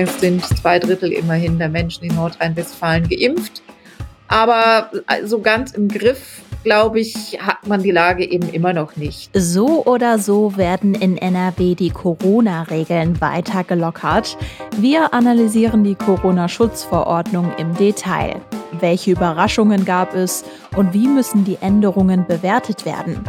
Es sind zwei Drittel immerhin der Menschen in Nordrhein-Westfalen geimpft. Aber so ganz im Griff, glaube ich, hat man die Lage eben immer noch nicht. So oder so werden in NRW die Corona-Regeln weiter gelockert. Wir analysieren die Corona-Schutzverordnung im Detail. Welche Überraschungen gab es und wie müssen die Änderungen bewertet werden?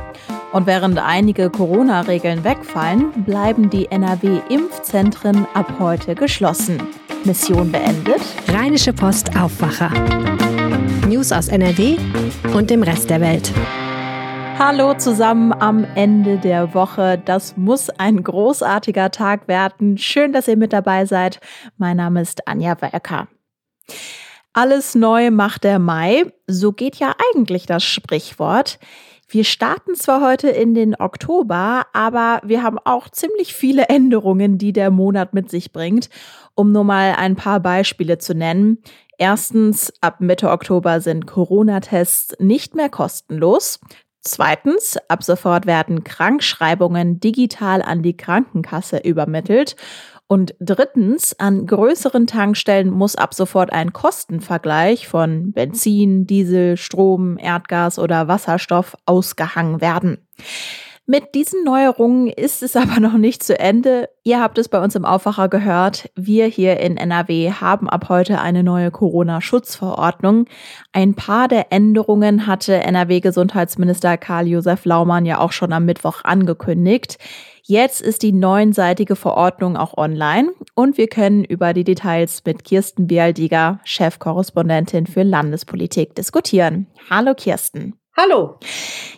Und während einige Corona-Regeln wegfallen, bleiben die NRW-Impfzentren ab heute geschlossen. Mission beendet. Rheinische Post Aufwacher. News aus NRW und dem Rest der Welt. Hallo zusammen am Ende der Woche. Das muss ein großartiger Tag werden. Schön, dass ihr mit dabei seid. Mein Name ist Anja Welker. Alles neu macht der Mai. So geht ja eigentlich das Sprichwort. Wir starten zwar heute in den Oktober, aber wir haben auch ziemlich viele Änderungen, die der Monat mit sich bringt. Um nur mal ein paar Beispiele zu nennen. Erstens, ab Mitte Oktober sind Corona-Tests nicht mehr kostenlos. Zweitens, ab sofort werden Krankschreibungen digital an die Krankenkasse übermittelt. Und drittens, an größeren Tankstellen muss ab sofort ein Kostenvergleich von Benzin, Diesel, Strom, Erdgas oder Wasserstoff ausgehangen werden. Mit diesen Neuerungen ist es aber noch nicht zu Ende. Ihr habt es bei uns im Aufwacher gehört. Wir hier in NRW haben ab heute eine neue Corona-Schutzverordnung. Ein paar der Änderungen hatte NRW-Gesundheitsminister Karl-Josef Laumann ja auch schon am Mittwoch angekündigt. Jetzt ist die neunseitige Verordnung auch online und wir können über die Details mit Kirsten Bialdiger, Chefkorrespondentin für Landespolitik, diskutieren. Hallo Kirsten. Hallo.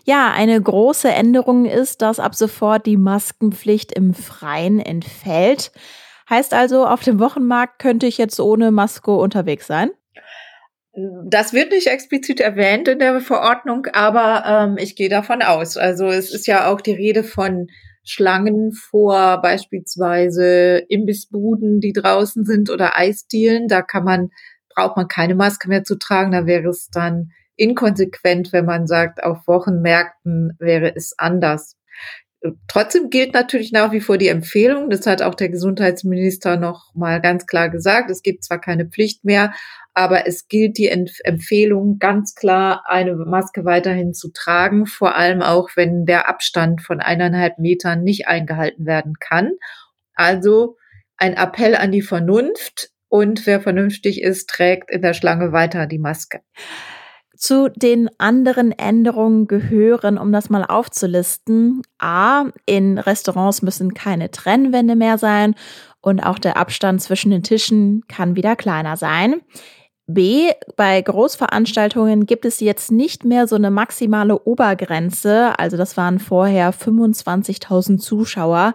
Ja, eine große Änderung ist, dass ab sofort die Maskenpflicht im Freien entfällt. Heißt also, auf dem Wochenmarkt könnte ich jetzt ohne Maske unterwegs sein? Das wird nicht explizit erwähnt in der Verordnung, aber ähm, ich gehe davon aus. Also es ist ja auch die Rede von Schlangen vor beispielsweise Imbissbuden, die draußen sind oder Eisdielen. Da kann man, braucht man keine Maske mehr zu tragen. Da wäre es dann inkonsequent, wenn man sagt, auf Wochenmärkten wäre es anders. Trotzdem gilt natürlich nach wie vor die Empfehlung. Das hat auch der Gesundheitsminister noch mal ganz klar gesagt. Es gibt zwar keine Pflicht mehr, aber es gilt die Empfehlung ganz klar, eine Maske weiterhin zu tragen, vor allem auch, wenn der Abstand von eineinhalb Metern nicht eingehalten werden kann. Also ein Appell an die Vernunft und wer vernünftig ist, trägt in der Schlange weiter die Maske. Zu den anderen Änderungen gehören, um das mal aufzulisten, a, in Restaurants müssen keine Trennwände mehr sein und auch der Abstand zwischen den Tischen kann wieder kleiner sein. B, bei Großveranstaltungen gibt es jetzt nicht mehr so eine maximale Obergrenze. Also das waren vorher 25.000 Zuschauer.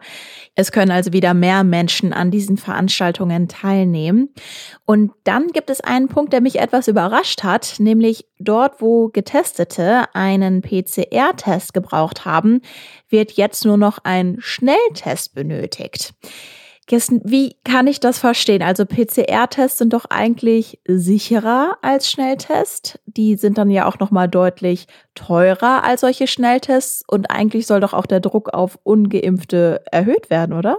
Es können also wieder mehr Menschen an diesen Veranstaltungen teilnehmen. Und dann gibt es einen Punkt, der mich etwas überrascht hat, nämlich dort, wo Getestete einen PCR-Test gebraucht haben, wird jetzt nur noch ein Schnelltest benötigt. Kirsten, wie kann ich das verstehen? Also PCR-Tests sind doch eigentlich sicherer als Schnelltests. Die sind dann ja auch noch mal deutlich teurer als solche Schnelltests und eigentlich soll doch auch der Druck auf ungeimpfte erhöht werden, oder?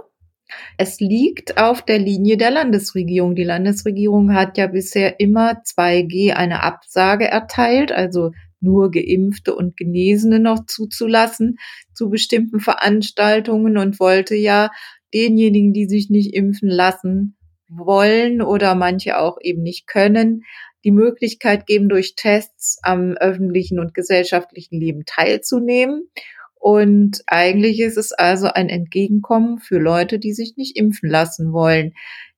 Es liegt auf der Linie der Landesregierung. Die Landesregierung hat ja bisher immer 2G eine Absage erteilt, also nur Geimpfte und Genesene noch zuzulassen zu bestimmten Veranstaltungen und wollte ja denjenigen, die sich nicht impfen lassen wollen oder manche auch eben nicht können, die Möglichkeit geben, durch Tests am öffentlichen und gesellschaftlichen Leben teilzunehmen. Und eigentlich ist es also ein Entgegenkommen für Leute, die sich nicht impfen lassen wollen.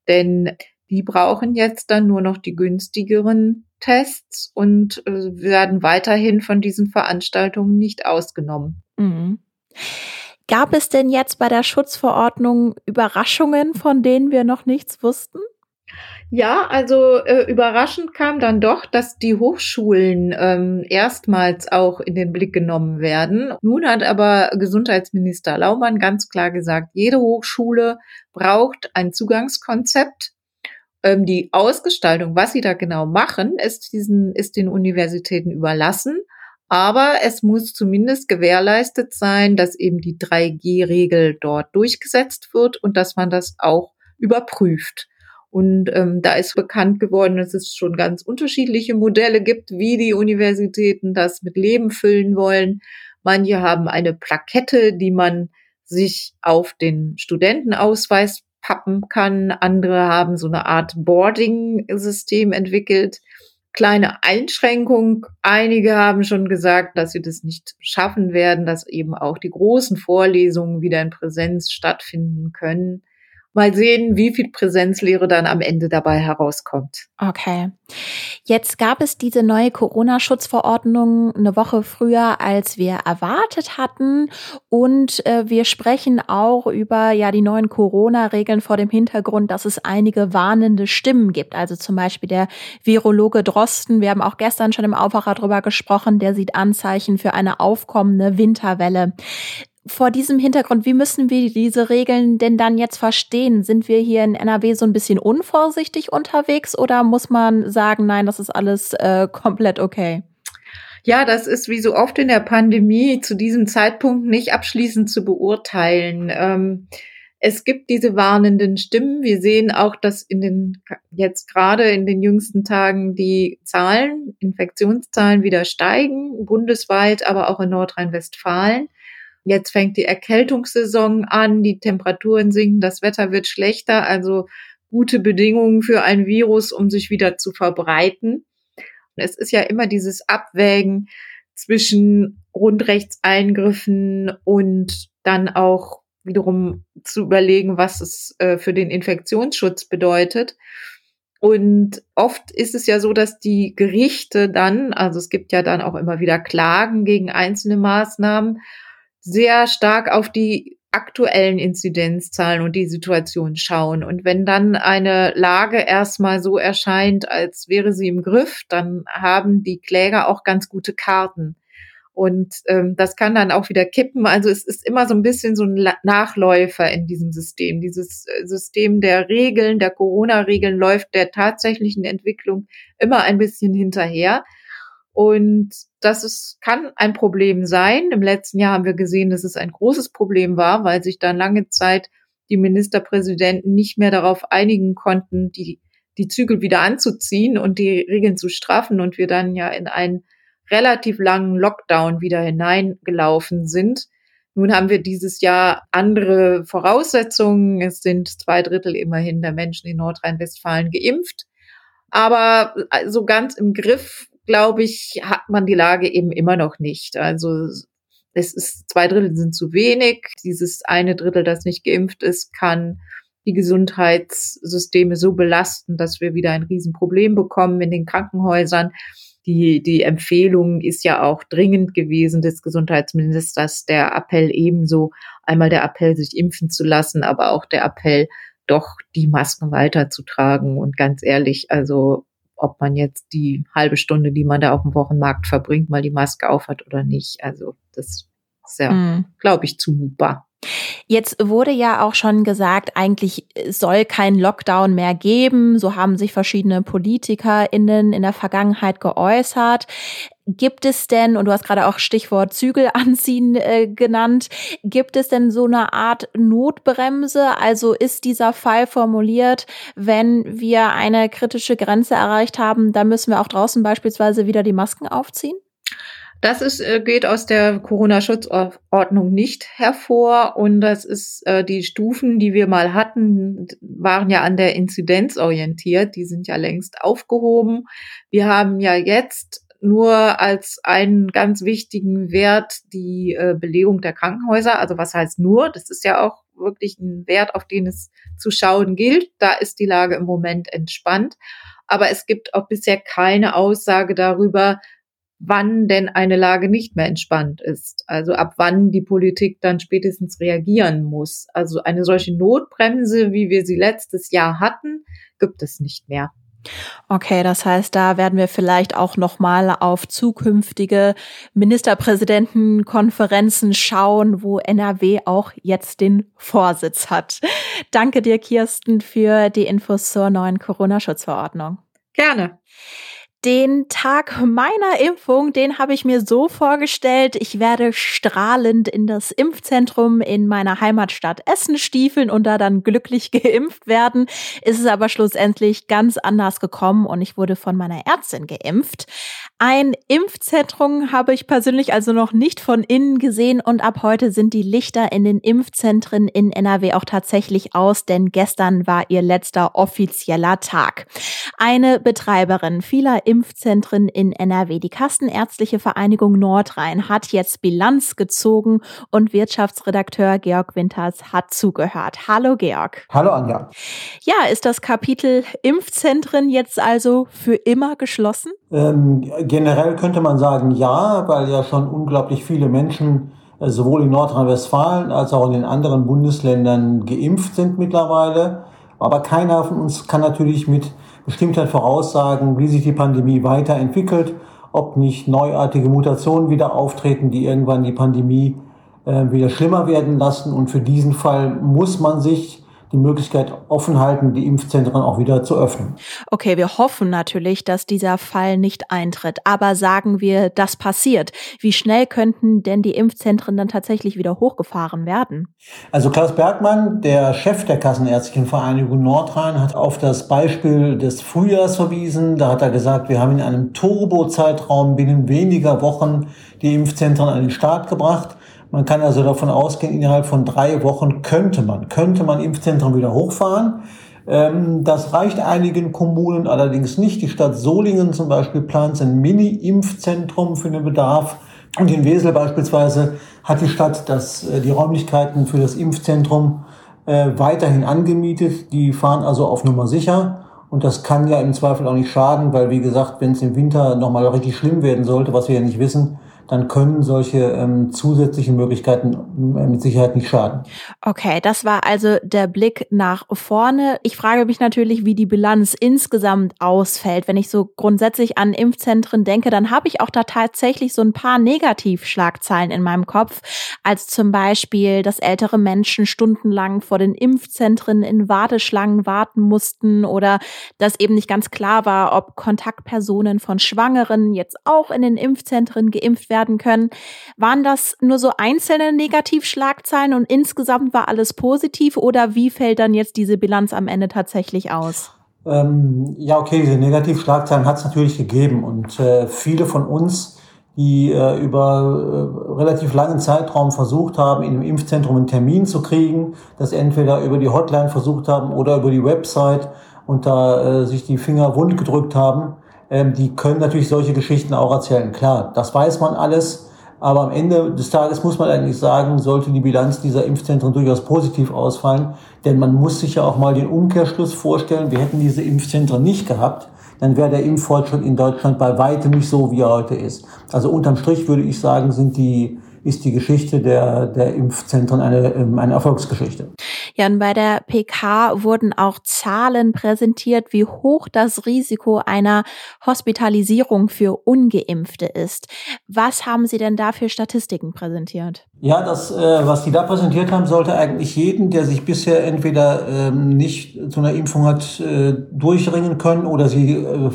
Denn die brauchen jetzt dann nur noch die günstigeren Tests und äh, werden weiterhin von diesen Veranstaltungen nicht ausgenommen. Mhm. Gab es denn jetzt bei der Schutzverordnung Überraschungen, von denen wir noch nichts wussten? Ja, also äh, überraschend kam dann doch, dass die Hochschulen ähm, erstmals auch in den Blick genommen werden. Nun hat aber Gesundheitsminister Laumann ganz klar gesagt, jede Hochschule braucht ein Zugangskonzept. Ähm, die Ausgestaltung, was sie da genau machen, ist diesen ist den Universitäten überlassen. Aber es muss zumindest gewährleistet sein, dass eben die 3G-Regel dort durchgesetzt wird und dass man das auch überprüft. Und ähm, da ist bekannt geworden, dass es schon ganz unterschiedliche Modelle gibt, wie die Universitäten das mit Leben füllen wollen. Manche haben eine Plakette, die man sich auf den Studentenausweis pappen kann. Andere haben so eine Art Boarding-System entwickelt. Kleine Einschränkung. Einige haben schon gesagt, dass sie das nicht schaffen werden, dass eben auch die großen Vorlesungen wieder in Präsenz stattfinden können. Mal sehen, wie viel Präsenzlehre dann am Ende dabei herauskommt. Okay. Jetzt gab es diese neue Corona-Schutzverordnung eine Woche früher, als wir erwartet hatten. Und äh, wir sprechen auch über ja die neuen Corona-Regeln vor dem Hintergrund, dass es einige warnende Stimmen gibt. Also zum Beispiel der Virologe Drosten. Wir haben auch gestern schon im Aufwacher drüber gesprochen. Der sieht Anzeichen für eine aufkommende Winterwelle vor diesem Hintergrund, wie müssen wir diese Regeln denn dann jetzt verstehen? Sind wir hier in NRW so ein bisschen unvorsichtig unterwegs oder muss man sagen, nein, das ist alles äh, komplett okay? Ja, das ist wie so oft in der Pandemie zu diesem Zeitpunkt nicht abschließend zu beurteilen. Ähm, es gibt diese warnenden Stimmen. Wir sehen auch, dass in den, jetzt gerade in den jüngsten Tagen die Zahlen, Infektionszahlen wieder steigen, bundesweit, aber auch in Nordrhein-Westfalen. Jetzt fängt die Erkältungssaison an, die Temperaturen sinken, das Wetter wird schlechter, also gute Bedingungen für ein Virus, um sich wieder zu verbreiten. Es ist ja immer dieses Abwägen zwischen Grundrechtseingriffen und dann auch wiederum zu überlegen, was es äh, für den Infektionsschutz bedeutet. Und oft ist es ja so, dass die Gerichte dann, also es gibt ja dann auch immer wieder Klagen gegen einzelne Maßnahmen sehr stark auf die aktuellen Inzidenzzahlen und die Situation schauen. Und wenn dann eine Lage erstmal so erscheint, als wäre sie im Griff, dann haben die Kläger auch ganz gute Karten. Und ähm, das kann dann auch wieder kippen. Also es ist immer so ein bisschen so ein Nachläufer in diesem System. Dieses äh, System der Regeln, der Corona-Regeln läuft der tatsächlichen Entwicklung immer ein bisschen hinterher. Und das ist, kann ein Problem sein. Im letzten Jahr haben wir gesehen, dass es ein großes Problem war, weil sich dann lange Zeit die Ministerpräsidenten nicht mehr darauf einigen konnten, die, die Zügel wieder anzuziehen und die Regeln zu straffen und wir dann ja in einen relativ langen Lockdown wieder hineingelaufen sind. Nun haben wir dieses Jahr andere Voraussetzungen. Es sind zwei Drittel immerhin der Menschen in Nordrhein-Westfalen geimpft. Aber so ganz im Griff glaube ich, hat man die Lage eben immer noch nicht. Also es ist zwei Drittel sind zu wenig. Dieses eine Drittel, das nicht geimpft ist, kann die Gesundheitssysteme so belasten, dass wir wieder ein Riesenproblem bekommen in den Krankenhäusern. Die, die Empfehlung ist ja auch dringend gewesen des Gesundheitsministers, der Appell ebenso, einmal der Appell, sich impfen zu lassen, aber auch der Appell, doch die Masken weiterzutragen. Und ganz ehrlich, also ob man jetzt die halbe Stunde, die man da auf dem Wochenmarkt verbringt, mal die Maske aufhat oder nicht. Also das ist ja, mhm. glaube ich, zumutbar. Jetzt wurde ja auch schon gesagt, eigentlich soll kein Lockdown mehr geben. So haben sich verschiedene PolitikerInnen in der Vergangenheit geäußert. Gibt es denn, und du hast gerade auch Stichwort Zügel anziehen äh, genannt, gibt es denn so eine Art Notbremse? Also ist dieser Fall formuliert, wenn wir eine kritische Grenze erreicht haben, dann müssen wir auch draußen beispielsweise wieder die Masken aufziehen? Das ist, äh, geht aus der Corona-Schutzordnung nicht hervor und das ist äh, die Stufen, die wir mal hatten, waren ja an der Inzidenz orientiert. Die sind ja längst aufgehoben. Wir haben ja jetzt nur als einen ganz wichtigen Wert die äh, Belegung der Krankenhäuser. Also was heißt nur? Das ist ja auch wirklich ein Wert, auf den es zu schauen gilt. Da ist die Lage im Moment entspannt. Aber es gibt auch bisher keine Aussage darüber, wann denn eine Lage nicht mehr entspannt ist. Also ab wann die Politik dann spätestens reagieren muss. Also eine solche Notbremse, wie wir sie letztes Jahr hatten, gibt es nicht mehr. Okay, das heißt, da werden wir vielleicht auch noch mal auf zukünftige Ministerpräsidentenkonferenzen schauen, wo NRW auch jetzt den Vorsitz hat. Danke dir, Kirsten, für die Infos zur neuen Corona-Schutzverordnung. Gerne. Den Tag meiner Impfung, den habe ich mir so vorgestellt, ich werde strahlend in das Impfzentrum in meiner Heimatstadt Essen stiefeln und da dann glücklich geimpft werden. Ist es aber schlussendlich ganz anders gekommen und ich wurde von meiner Ärztin geimpft. Ein Impfzentrum habe ich persönlich also noch nicht von innen gesehen und ab heute sind die Lichter in den Impfzentren in NRW auch tatsächlich aus, denn gestern war ihr letzter offizieller Tag. Eine Betreiberin vieler Impfzentren in NRW. Die Kassenärztliche Vereinigung Nordrhein hat jetzt Bilanz gezogen und Wirtschaftsredakteur Georg Winters hat zugehört. Hallo Georg. Hallo Anja. Ja, ist das Kapitel Impfzentren jetzt also für immer geschlossen? Ähm, generell könnte man sagen ja, weil ja schon unglaublich viele Menschen äh, sowohl in Nordrhein-Westfalen als auch in den anderen Bundesländern geimpft sind mittlerweile. Aber keiner von uns kann natürlich mit Bestimmtheit voraussagen, wie sich die Pandemie weiterentwickelt, ob nicht neuartige Mutationen wieder auftreten, die irgendwann die Pandemie äh, wieder schlimmer werden lassen. Und für diesen Fall muss man sich die Möglichkeit offen halten, die Impfzentren auch wieder zu öffnen. Okay, wir hoffen natürlich, dass dieser Fall nicht eintritt. Aber sagen wir, das passiert. Wie schnell könnten denn die Impfzentren dann tatsächlich wieder hochgefahren werden? Also Klaus Bergmann, der Chef der Kassenärztlichen Vereinigung Nordrhein, hat auf das Beispiel des Frühjahrs verwiesen. Da hat er gesagt, wir haben in einem Turbo-Zeitraum binnen weniger Wochen die Impfzentren an den Start gebracht. Man kann also davon ausgehen, innerhalb von drei Wochen könnte man, könnte man Impfzentren wieder hochfahren. Ähm, das reicht einigen Kommunen allerdings nicht. Die Stadt Solingen zum Beispiel plant ein Mini-Impfzentrum für den Bedarf. Und in Wesel beispielsweise hat die Stadt das, äh, die Räumlichkeiten für das Impfzentrum äh, weiterhin angemietet. Die fahren also auf Nummer sicher. Und das kann ja im Zweifel auch nicht schaden, weil wie gesagt, wenn es im Winter nochmal richtig schlimm werden sollte, was wir ja nicht wissen, dann können solche ähm, zusätzlichen Möglichkeiten äh, mit Sicherheit nicht schaden. Okay, das war also der Blick nach vorne. Ich frage mich natürlich, wie die Bilanz insgesamt ausfällt. Wenn ich so grundsätzlich an Impfzentren denke, dann habe ich auch da tatsächlich so ein paar Negativschlagzeilen in meinem Kopf, als zum Beispiel, dass ältere Menschen stundenlang vor den Impfzentren in Warteschlangen warten mussten oder dass eben nicht ganz klar war, ob Kontaktpersonen von Schwangeren jetzt auch in den Impfzentren geimpft werden werden können. Waren das nur so einzelne Negativschlagzeilen und insgesamt war alles positiv oder wie fällt dann jetzt diese Bilanz am Ende tatsächlich aus? Ähm, ja, okay, diese Negativschlagzeilen hat es natürlich gegeben und äh, viele von uns, die äh, über äh, relativ langen Zeitraum versucht haben, in einem Impfzentrum einen Termin zu kriegen, das entweder über die Hotline versucht haben oder über die Website und da äh, sich die Finger wund gedrückt haben, ähm, die können natürlich solche Geschichten auch erzählen. Klar, das weiß man alles. Aber am Ende des Tages muss man eigentlich sagen, sollte die Bilanz dieser Impfzentren durchaus positiv ausfallen. Denn man muss sich ja auch mal den Umkehrschluss vorstellen. Wir hätten diese Impfzentren nicht gehabt. Dann wäre der Impffortschritt in Deutschland bei weitem nicht so, wie er heute ist. Also unterm Strich würde ich sagen, sind die ist die Geschichte der, der Impfzentren eine, ähm, eine Erfolgsgeschichte. Ja, und bei der PK wurden auch Zahlen präsentiert, wie hoch das Risiko einer Hospitalisierung für Ungeimpfte ist. Was haben Sie denn da für Statistiken präsentiert? Ja, das, äh, was die da präsentiert haben, sollte eigentlich jeden, der sich bisher entweder ähm, nicht zu einer Impfung hat äh, durchringen können oder sie äh,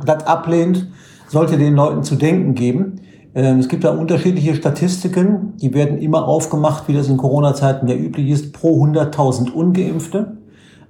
glatt ablehnt, sollte den Leuten zu denken geben. Ähm, es gibt da unterschiedliche Statistiken, die werden immer aufgemacht, wie das in Corona-Zeiten ja üblich ist, pro 100.000 Ungeimpfte.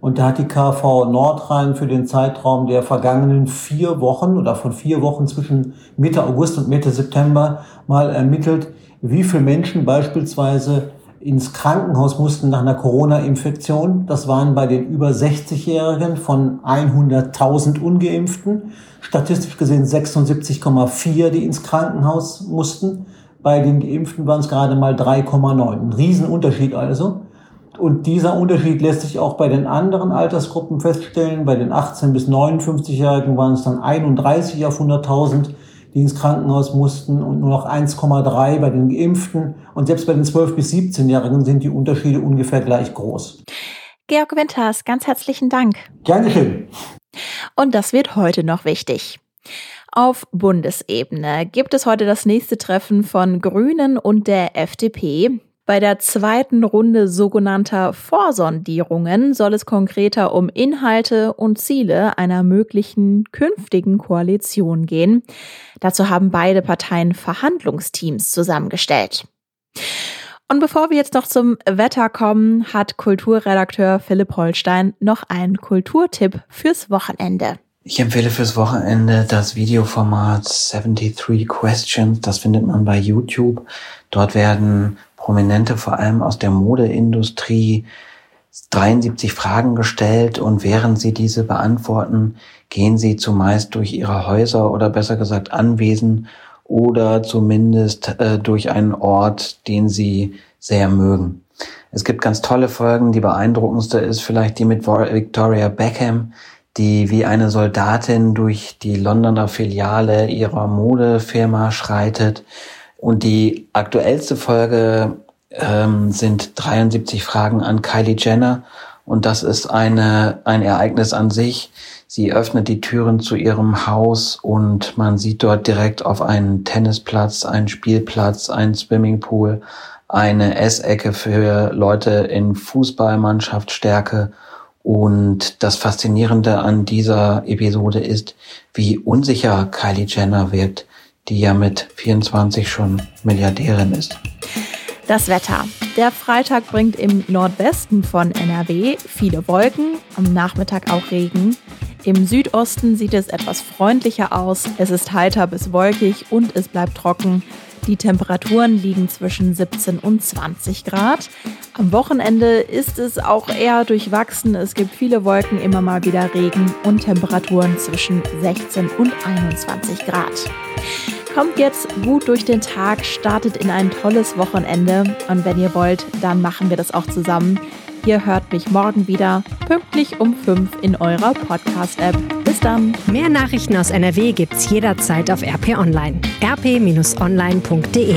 Und da hat die KV Nordrhein für den Zeitraum der vergangenen vier Wochen oder von vier Wochen zwischen Mitte August und Mitte September mal ermittelt, wie viele Menschen beispielsweise ins Krankenhaus mussten nach einer Corona-Infektion. Das waren bei den über 60-Jährigen von 100.000 Ungeimpften. Statistisch gesehen 76,4, die ins Krankenhaus mussten. Bei den Geimpften waren es gerade mal 3,9. Ein Riesenunterschied also. Und dieser Unterschied lässt sich auch bei den anderen Altersgruppen feststellen. Bei den 18- bis 59-Jährigen waren es dann 31 auf 100.000 die ins Krankenhaus mussten und nur noch 1,3 bei den Geimpften. Und selbst bei den 12- bis 17-Jährigen sind die Unterschiede ungefähr gleich groß. Georg Winters, ganz herzlichen Dank. Gern geschehen. Und das wird heute noch wichtig. Auf Bundesebene gibt es heute das nächste Treffen von Grünen und der FDP. Bei der zweiten Runde sogenannter Vorsondierungen soll es konkreter um Inhalte und Ziele einer möglichen künftigen Koalition gehen. Dazu haben beide Parteien Verhandlungsteams zusammengestellt. Und bevor wir jetzt noch zum Wetter kommen, hat Kulturredakteur Philipp Holstein noch einen Kulturtipp fürs Wochenende. Ich empfehle fürs Wochenende das Videoformat 73 Questions. Das findet man bei YouTube. Dort werden Prominente vor allem aus der Modeindustrie 73 Fragen gestellt und während sie diese beantworten, gehen sie zumeist durch ihre Häuser oder besser gesagt Anwesen oder zumindest äh, durch einen Ort, den sie sehr mögen. Es gibt ganz tolle Folgen. Die beeindruckendste ist vielleicht die mit Victoria Beckham, die wie eine Soldatin durch die Londoner Filiale ihrer Modefirma schreitet. Und die aktuellste Folge ähm, sind 73 Fragen an Kylie Jenner. Und das ist eine, ein Ereignis an sich. Sie öffnet die Türen zu ihrem Haus und man sieht dort direkt auf einen Tennisplatz, einen Spielplatz, einen Swimmingpool, eine Essecke für Leute in Fußballmannschaftsstärke. Und das Faszinierende an dieser Episode ist, wie unsicher Kylie Jenner wirkt, die ja mit 24 schon Milliardärin ist. Das Wetter. Der Freitag bringt im Nordwesten von NRW viele Wolken, am Nachmittag auch Regen. Im Südosten sieht es etwas freundlicher aus. Es ist heiter bis wolkig und es bleibt trocken. Die Temperaturen liegen zwischen 17 und 20 Grad. Am Wochenende ist es auch eher durchwachsen. Es gibt viele Wolken, immer mal wieder Regen und Temperaturen zwischen 16 und 21 Grad. Kommt jetzt gut durch den Tag, startet in ein tolles Wochenende und wenn ihr wollt, dann machen wir das auch zusammen. Ihr hört mich morgen wieder, pünktlich um 5 in eurer Podcast-App. Bis dann. Mehr Nachrichten aus NRW gibt's jederzeit auf RP Online. rp-online.de